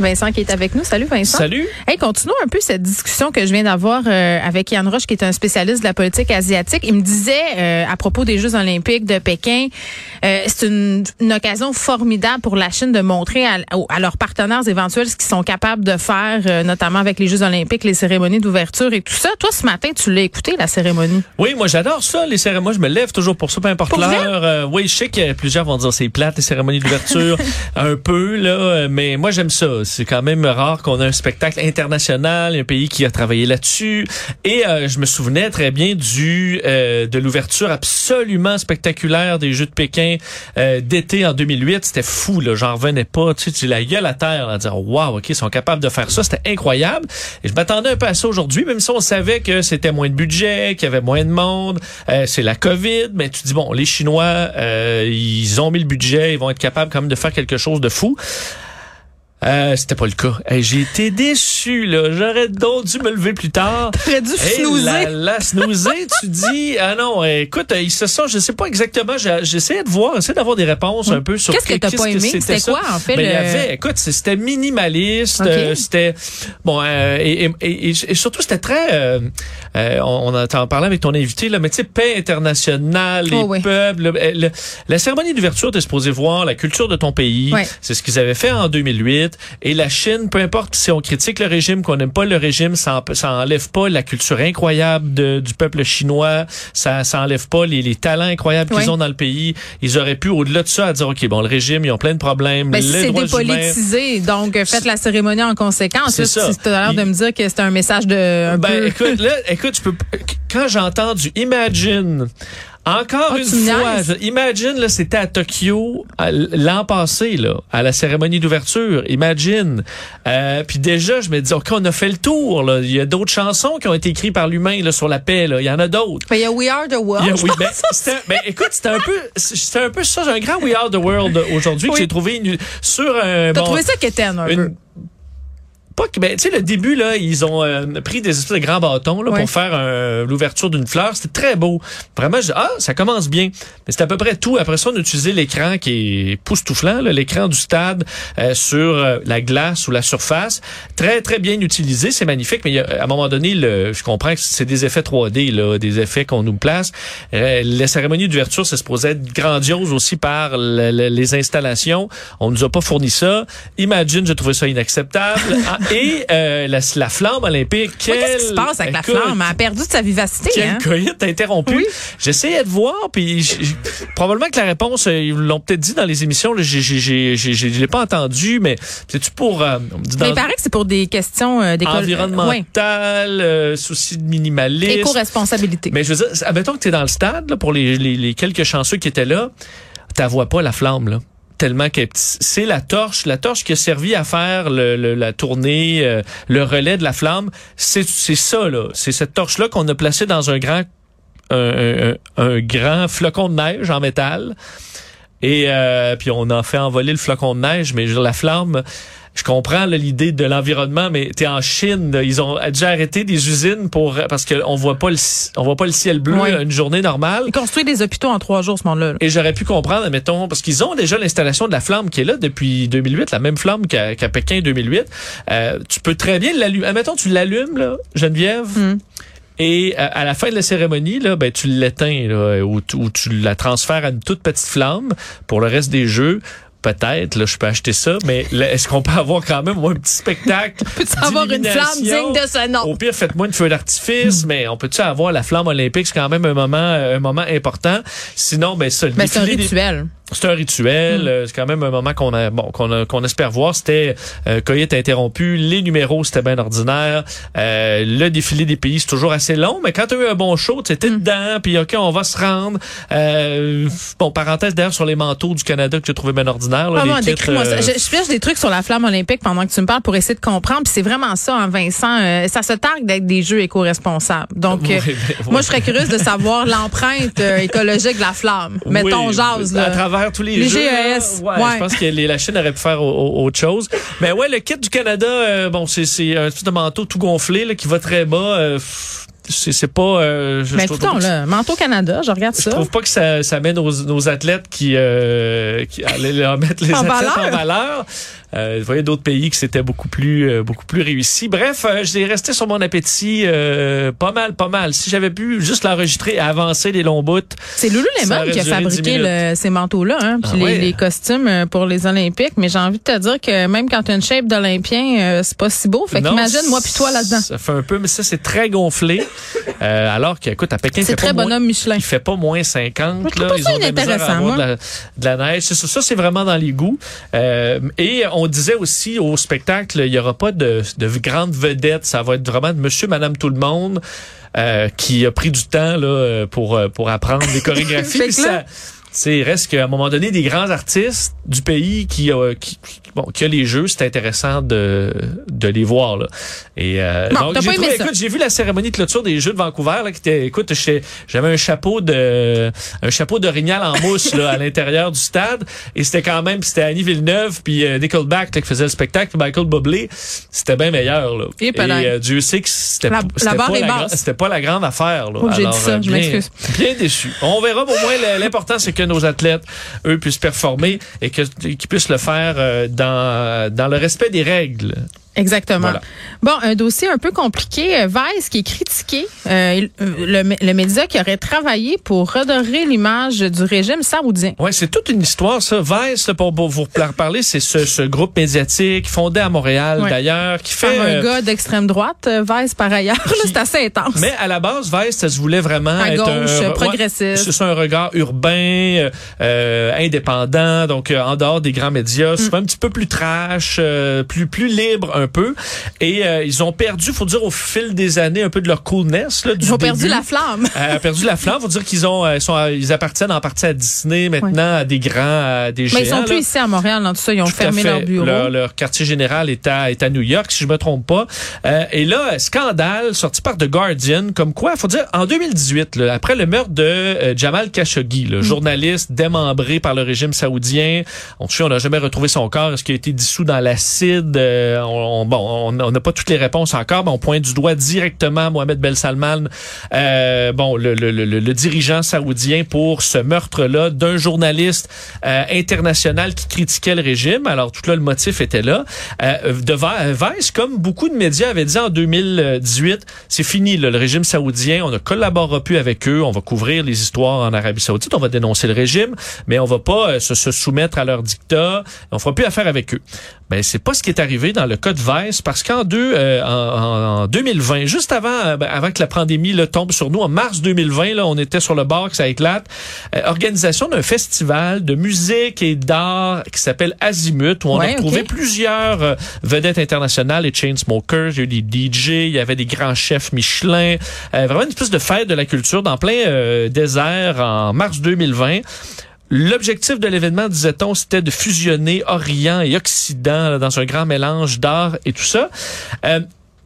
Vincent qui est avec nous. Salut Vincent. Salut. Hey, continuons un peu cette discussion que je viens d'avoir euh, avec Yann Roche, qui est un spécialiste de la politique asiatique. Il me disait euh, à propos des Jeux olympiques de Pékin, euh, c'est une, une occasion formidable pour la Chine de montrer à, à leurs partenaires éventuels ce qu'ils sont capables de faire, euh, notamment avec les Jeux olympiques, les cérémonies d'ouverture et tout ça. Toi, ce matin, tu l'as écouté, la cérémonie. Oui, moi j'adore ça, les cérémonies. Moi, je me lève toujours pour ça, peu importe l'heure. Euh, oui, je sais que plusieurs vont dire c'est plate, les cérémonies d'ouverture, un peu, là, euh, mais moi j'aime ça. C'est quand même rare qu'on ait un spectacle international, un pays qui a travaillé là-dessus. Et euh, je me souvenais très bien du euh, de l'ouverture absolument spectaculaire des Jeux de Pékin euh, d'été en 2008. C'était fou, là, j'en revenais pas. Tu sais, tu la gueule à terre, à dire waouh, ok, ils sont capables de faire ça, c'était incroyable. Et je m'attendais un peu à ça aujourd'hui, même si on savait que c'était moins de budget, qu'il y avait moins de monde, euh, c'est la COVID, mais tu dis bon, les Chinois, euh, ils ont mis le budget, ils vont être capables quand même de faire quelque chose de fou. Euh, c'était pas le cas. Hey, j'ai été déçu, là. J'aurais donc dû me lever plus tard. T'aurais dû Hey, snoozer. La, la snoozer, tu dis, ah non, euh, écoute, euh, ils se sont, je sais pas exactement, j'essayais de voir, j'essayais d'avoir des réponses un peu sur Qu'est-ce que t'as pas aimé? C'était quoi, en fait, Ben, il y avait, écoute, c'était minimaliste, euh, c'était, bon, euh, et, et, et, et surtout, c'était très, on, on a t'en parlé avec ton invité, là, mais tu sais, paix internationale, les Oh, oui. peuples, le- le- la cérémonie d'ouverture, t'es supposé voir la culture de ton pays. C'est ce qu'ils avaient fait en 2008. Et la Chine, peu importe si on critique le régime, qu'on n'aime pas le régime, ça, en- ça enlève pas la culture incroyable de- du peuple chinois. Ça, ça enlève pas les, les talents incroyables qu'ils ont dans le pays. Ils auraient pu, au-delà de ça, à dire, OK, bon, le régime, ils ont plein de problèmes. Ben, c'est dépolitisé, donc euh, faites la cérémonie en conséquence. C'est ça. Tu as l'air de me dire que c'est un message de un Ben, peu... écoute, là, écoute, je peux, quand j'entends du Imagine, encore Oh, une fois, je- Imagine, là, c'était à Tokyo l'an passé, là, à la cérémonie d'ouverture. Imagine. Euh, puis déjà, je me dis, OK, on a fait le tour, là. Il y a d'autres chansons qui ont été écrites par l'humain, là, sur la paix, là. Il y en a d'autres. Il y a We Are the World. Oui, ben, c'était- ben, écoute, c'était un peu, c'était un peu ça, j'ai un grand We Are the World aujourd'hui que j'ai trouvé une- sur un, T'as bon, trouvé ça quétaine un une- peu. Pas que ben tu sais le début là ils ont euh, pris des espèces de grands bâtons là pour faire un- l'ouverture d'une fleur. C'était très beau. Vraiment je dis, ah ça commence bien. Mais c'est à peu près tout. Après ça on a utilisé l'écran qui est poustouflant l'écran du stade euh, sur euh, la glace ou la surface. Très très bien utilisé. C'est magnifique. Mais il y a, à un moment donné le, je comprends que c'est des effets 3D là des effets qu'on nous place. Euh, la cérémonie d'ouverture c'est supposé être grandiose aussi par le- le- les installations. On nous a pas fourni ça. Imagine j'ai trouvé ça inacceptable. Ah, et euh, la, la flamme olympique quelle- Qu'est-ce qui se passe avec écoute, la flamme? Elle a perdu de sa vivacité. quel Hein? coït interrompu. Oui. J'essayais de voir, puis probablement que la réponse, euh, ils l'ont peut-être dit dans les émissions, là, j'ai- j'ai- j'ai- j'ai- je l'ai pas entendu, mais c'est-tu pour... euh, dit Mais dans- il paraît que c'est pour des questions euh, d'école. environnemental, euh, souci de minimalisme. Éco-responsabilité. Mais je veux dire, admettons que tu es dans le stade, là, pour les, les, les quelques chanceux qui étaient là, tu vois pas la flamme, là tellement qu'elle c'est la torche, la torche qui a servi à faire le, le- la tournée, euh, le relais de la flamme. C'est ça là, c'est cette torche là qu'on a placée dans un grand un, un- un grand flocon de neige en métal. Et euh, puis on a fait envoler le flocon de neige, mais la flamme, je comprends l'idée de l'environnement, mais t'es en Chine, ils ont déjà arrêté des usines pour parce qu'on voit pas le on voit pas le ciel bleu une journée normale. Il construit des hôpitaux en trois jours, ce monde-là. là. Et j'aurais pu comprendre, mettons, parce qu'ils ont déjà l'installation de la flamme qui est là depuis 2008, la même flamme qu'à Pékin 2008. Euh, tu peux très bien l'allumer. Admettons, tu l'allumes, là, Geneviève, Mm. et euh, à la fin de la cérémonie, là, ben, tu l'éteins, là, ou, tu- ou tu la transfères à une toute petite flamme pour le reste des jeux. Peut-être, là, je peux acheter ça, mais est-ce qu'on peut avoir quand même moi, un petit spectacle? Peux-tu avoir une flamme digne de ce nom? Au pire, faites-moi une feu d'artifice, mais on peut-tu avoir la flamme olympique? C'est quand même un moment, un moment important. Sinon, ben ça, le Ben, c'est un rituel. C'est un rituel, Mm. euh, c'est quand même un moment qu'on a bon qu'on a- qu'on espère voir. C'était euh, Coyote interrompu, les numéros c'était bien ordinaire, euh, le défilé des pays c'est toujours assez long, mais quand tu as eu un bon show, tu Mm. étais dedans, puis ok on va se rendre. Euh, bon parenthèse d'ailleurs sur les manteaux du Canada que j'ai trouvé bien ordinaire. Là, Ah, les décris-moi ça. euh, Je, je pêche des trucs sur la flamme olympique pendant que tu me parles pour essayer de comprendre. Puis c'est vraiment ça, hein, Vincent. euh, ça se targue d'être des jeux éco-responsables. Donc, Oui, ben, moi, ouais. je serais curieuse de savoir l'empreinte écologique de la flamme. Mettons, Oui, jase. À Là. Tous les, Les GES, ouais, ouais. Je pense que les- la Chine aurait pu faire au- au- autre chose. Mais ouais, le kit du Canada, euh, bon, c'est un petit manteau tout gonflé là, qui va très bas. euh, c'est pas. Euh, je, Ben, je écoutons, pas que- là, Manteau Canada, je regarde Je ça. trouve pas que ça, ça mène nos, nos athlètes qui, euh, qui allaient leur mettre les En athlètes valeur. en valeur. Euh, vous voyez d'autres pays qui c'était beaucoup plus euh, beaucoup plus réussi. Bref, euh, j'ai resté sur mon appétit euh, pas mal, pas mal. Si j'avais pu juste l'enregistrer et avancer les longs bouts, C'est Lululemon aurait qui a fabriqué 10 le- ces manteaux-là, hein, puis Ah les, ouais. les costumes euh, pour les Olympiques. Mais j'ai envie de te dire que même quand tu as une shape d'Olympien, euh, c'est pas si beau. Fait qu'imagine moi puis toi là-dedans. Ça fait un peu, mais ça c'est très gonflé. Euh, alors qu'écoute, à Pékin, C'est très bonhomme Michelin. Il fait pas moins 50. Je trouve là. pas Ils ça ont de la de la, de la neige. C'est Ça, ça c'est vraiment dans les goûts. Euh, et on disait aussi au spectacle, il y aura pas de, de grandes vedettes. Ça va être vraiment de monsieur, madame, tout le monde. euh, qui a pris du temps là pour euh, pour apprendre des chorégraphies. Ça, c'est reste qu'à un moment donné des grands artistes du pays qui a qui, qui- bon qui a les jeux, c'est intéressant de de les voir là. Et euh, donc t'as j'ai trouvé- écoute, j'ai vu la cérémonie de clôture des Jeux de Vancouver là, qui était, écoute, j'avais un chapeau de, un chapeau d'orignal en mousse là, à l'intérieur du stade, et c'était quand même, c'était Annie Villeneuve puis euh, Nickelback là, qui faisait le spectacle, puis Michael Bublé, c'était bien meilleur là. Et peut-être. euh, Dieu sait que c'était, La- c'était la barre pas la gra- c'était pas la grande affaire là. Oh, j'ai dit ça, euh, je bien- m'excuse. Bien déçu. On verra, mais au moins l'important c'est que nos athlètes, eux, puissent performer et qu'ils puissent le faire euh, dans dans le respect des règles. Exactement. Voilà. Bon, un dossier un peu compliqué. Euh, Vice qui est critiqué, euh, euh, le, le média qui aurait travaillé pour redorer l'image du régime saoudien. Ouais, c'est toute une histoire, ça. Vice, pour, pour vous parler, c'est ce, ce groupe médiatique fondé à Montréal, Ouais. d'ailleurs, qui Par fait... un euh, gars d'extrême droite, euh, Vice par ailleurs, c'est assez intense. mais à la base, Vice, ça se voulait vraiment À être gauche, un, progressiste. c'est ça, un regard urbain, euh, euh, indépendant, donc euh, en dehors des grands médias, Mm. souvent un petit peu plus trash, euh, plus plus libre un peu. Et euh, ils ont perdu, faut dire, au fil des années, un peu de leur coolness. Là, du Ils ont perdu la flamme. Euh, perdu la flamme. Faut dire qu'ils ont, euh, ils sont, à- ils appartiennent en partie à Disney maintenant, à des grands, à des Mais géants. ils sont là. plus ici à Montréal, dans tout ça. Ils ont Tout fermé leur bureau. Leur, leur quartier général est à, est à New York, si je me trompe pas. Euh, et là, euh, scandale sorti par The Guardian, comme quoi, faut dire, en 2018, là, après le meurtre de euh, Jamal Khashoggi, Mm. le journaliste démembré par le régime saoudien, on on n'a jamais retrouvé son corps. Est-ce qu'il a été dissous dans l'acide? Euh, on, on- bon, on n'a pas toutes les réponses encore, mais on pointe du doigt directement Mohamed Ben Salman, euh, bon, le, le, le, le dirigeant saoudien pour ce meurtre-là d'un journaliste euh, international qui critiquait le régime. Alors tout là, le motif était là. Euh, de Vi- Vice, comme beaucoup de médias avaient dit en 2018, c'est fini là, le régime saoudien. On ne collaborera plus avec eux. On va couvrir les histoires en Arabie Saoudite. On va dénoncer le régime, mais on va pas euh, se, se soumettre à leur dictat. On fera plus affaire avec eux. Ben c'est pas ce qui est arrivé dans le cas de Vice parce qu'en deux, euh, en, en- en 2020, juste avant, euh, ben, avant que la pandémie là, tombe sur nous, en mars 2020, là, on était sur le bord que ça éclate. Euh, organisation d'un festival de musique et d'art qui s'appelle Azimut où on Ouais, a retrouvé ok. plusieurs euh, vedettes internationales, les Chainsmokers, il y a eu des DJ, il y avait des grands chefs Michelin, euh, vraiment une espèce de fête de la culture dans plein euh, désert en mars 2020. L'objectif de l'événement, disait-on, c'était de fusionner Orient et Occident là, dans un grand mélange d'art et tout ça. Euh,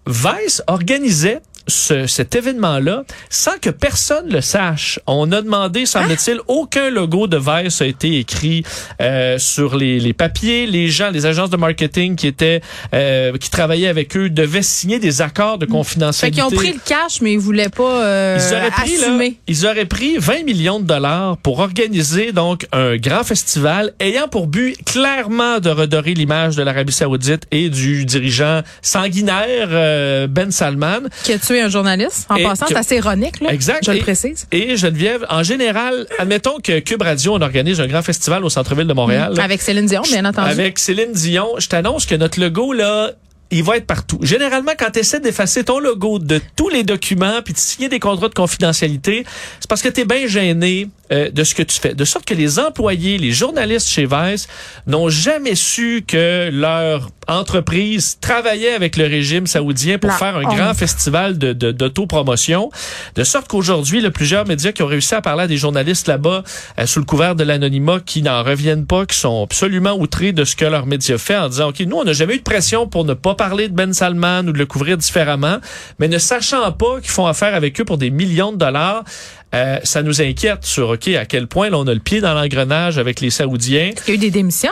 Vice organisait ce- cet événement-là sans que personne le sache. On a demandé, semble-t-il, aucun logo de Vice a été écrit euh, sur les, les papiers. Les gens, les agences de marketing qui étaient euh, qui travaillaient avec eux devaient signer des accords de Fait confidentialité. qu'ils ont pris le cash, mais ils voulaient pas euh, Ils auraient pris là, assumer. ils auraient pris 20 millions de dollars pour organiser donc un grand festival ayant pour but clairement de redorer l'image de l'Arabie Saoudite et du dirigeant sanguinaire euh, Ben Salman. Un journaliste. En Et passant, c'est assez ironique, là. Exact. Je le précise. Et Geneviève, en général, admettons que Cube Radio on organise un grand festival au centre-ville de Montréal. là. Avec Céline Dion, bien entendu. Avec Céline Dion, je t'annonce que notre logo, là, il va être partout. Généralement, quand tu essaies d'effacer ton logo de tous les documents puis de signer des contrats de confidentialité, c'est parce que tu es bien gêné euh, de ce que tu fais. De sorte que les employés, les journalistes chez Vice n'ont jamais su que leur entreprise travaillait avec le régime saoudien pour La faire un honte. grand festival de, de, d'autopromotion. De sorte qu'aujourd'hui, le plusieurs médias qui ont réussi à parler à des journalistes là-bas euh, sous le couvert de l'anonymat qui n'en reviennent pas, qui sont absolument outrés de ce que leur média fait en disant, OK, nous, on n'a jamais eu de pression pour ne pas parler de Ben Salman ou de le couvrir différemment, mais ne sachant pas qu'ils font affaire avec eux pour des millions de dollars, euh, ça nous inquiète sur, OK, à quel point là, on a le pied dans l'engrenage avec les Saoudiens. Il y a eu des démissions?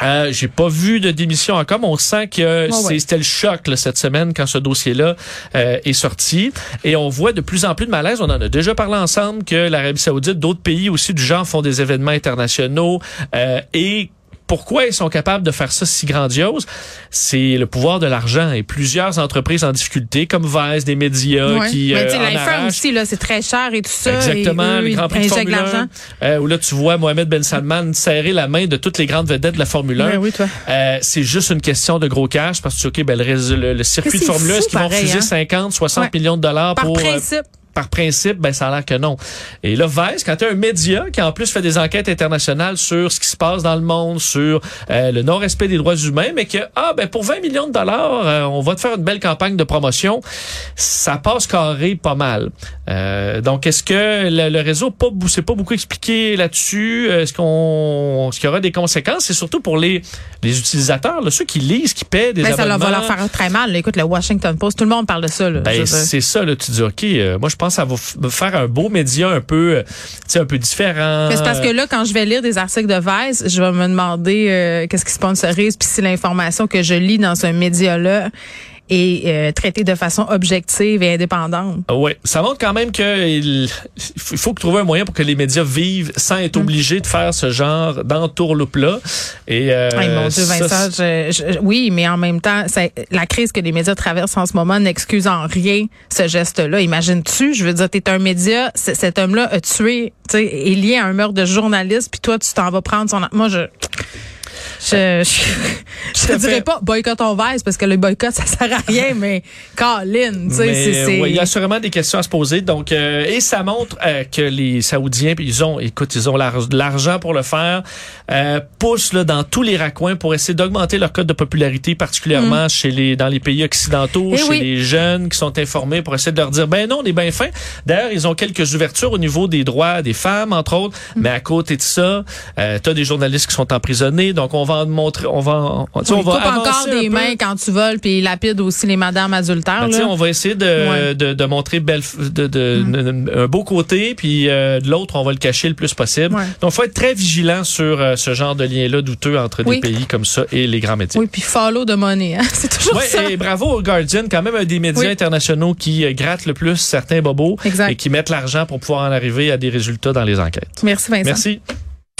Euh, J'ai pas vu de démission encore, mais on sent que ouais. c'était le choc là, cette semaine quand ce dossier-là euh, est sorti. Et on voit de plus en plus de malaise. On en a déjà parlé ensemble que l'Arabie saoudite, d'autres pays aussi du genre font des événements internationaux euh, et pourquoi ils sont capables de faire ça si grandiose? C'est le pouvoir de l'argent et plusieurs entreprises en difficulté, comme Vice, des médias Ouais. qui Mais euh, l'iPhone aussi, là, c'est très cher et tout ça. Exactement, et eux, le Grand Prix de Formule 1, l'argent. euh, où là tu vois Mohamed Ben Salman serrer la main de toutes les grandes vedettes de la Formule 1. Ben oui, toi. Euh, c'est juste une question de gros cash parce que OK, ben, le, rés- le- le circuit de Formule 1, est-ce qu'ils vont refuser hein? 50, 60 Ouais. millions de dollars Par pour... euh, principe. Par principe, ben ça a l'air que non. Et là, Vice, quand tu as un média qui en plus fait des enquêtes internationales sur ce qui se passe dans le monde, sur euh, le non-respect des droits humains, mais que ah ben pour 20 millions de dollars, euh, on va te faire une belle campagne de promotion, ça passe carré pas mal. Euh, donc est-ce que le, le réseau pas s'est pas beaucoup expliqué là-dessus? Est-ce qu'on est-ce qu'il y aura des conséquences? C'est surtout pour les les utilisateurs, là, ceux qui lisent, qui paient des Ben, ça leur va abonnements. leur faire très mal. là. Écoute, le Washington Post, tout le monde parle de ça. Là, Ben, c'est ça, là. Tu dis, OK, euh, moi, je ça va faire un beau média un peu, euh, un peu différent. C'est parce que là, quand je vais lire des articles de Vice, je vais me demander euh, qu'est-ce qui sponsorise, puis si l'information que je lis dans ce média-là est euh, traitée de façon objective et indépendante. Oui, ça montre quand même que il faut trouver un moyen pour que les médias vivent sans Mm. être obligés de faire ce genre d'entourloupe-là. Et euh, Hey, mon Dieu, ça, Vincent, je- je- oui, mais en même temps, la crise que les médias traversent en ce moment n'excuse en rien ce geste-là. Imagines-tu, je veux dire, t'es un média, cet homme-là a tué, tu sais, est lié à un meurtre de journaliste, puis toi, tu t'en vas prendre son... Moi, je... Je, je, je te dirais pas boycottons Vice parce que le boycott ça sert à rien mais Colin tu sais c'est c'est ouais, il y a sûrement des questions à se poser. Donc, euh, et ça montre euh, que les Saoudiens, ils ont, écoute, ils ont l'argent pour le faire, euh, poussent là, dans tous les raccoins pour essayer d'augmenter leur code de popularité, particulièrement chez les dans les pays occidentaux, Mm. Eh chez oui. les jeunes qui sont informés pour essayer de leur dire, ben non, on est bien fin. D'ailleurs, ils ont quelques ouvertures au niveau des droits des femmes, entre autres. Mm. Mais à côté de ça, euh, t'as des journalistes qui sont emprisonnés. Donc, on va en montrer, on va, on on va encore des mains quand tu voles puis lapide aussi les madames adultères Ben, là. on va essayer de, Ouais. de, de montrer belle, de, de, un beau côté, puis euh, de l'autre, on va le cacher le plus possible. Ouais. Donc, faut être très vigilant sur euh, ce genre de lien-là douteux entre Oui. des pays comme ça et les grands médias. oui puis follow de money hein. c'est toujours Ouais, ça et bravo au Guardian, quand même un des médias Oui. internationaux qui euh, grattent le plus certains bobos Exact. et qui mettent l'argent pour pouvoir en arriver à des résultats dans les enquêtes. merci Vincent Merci.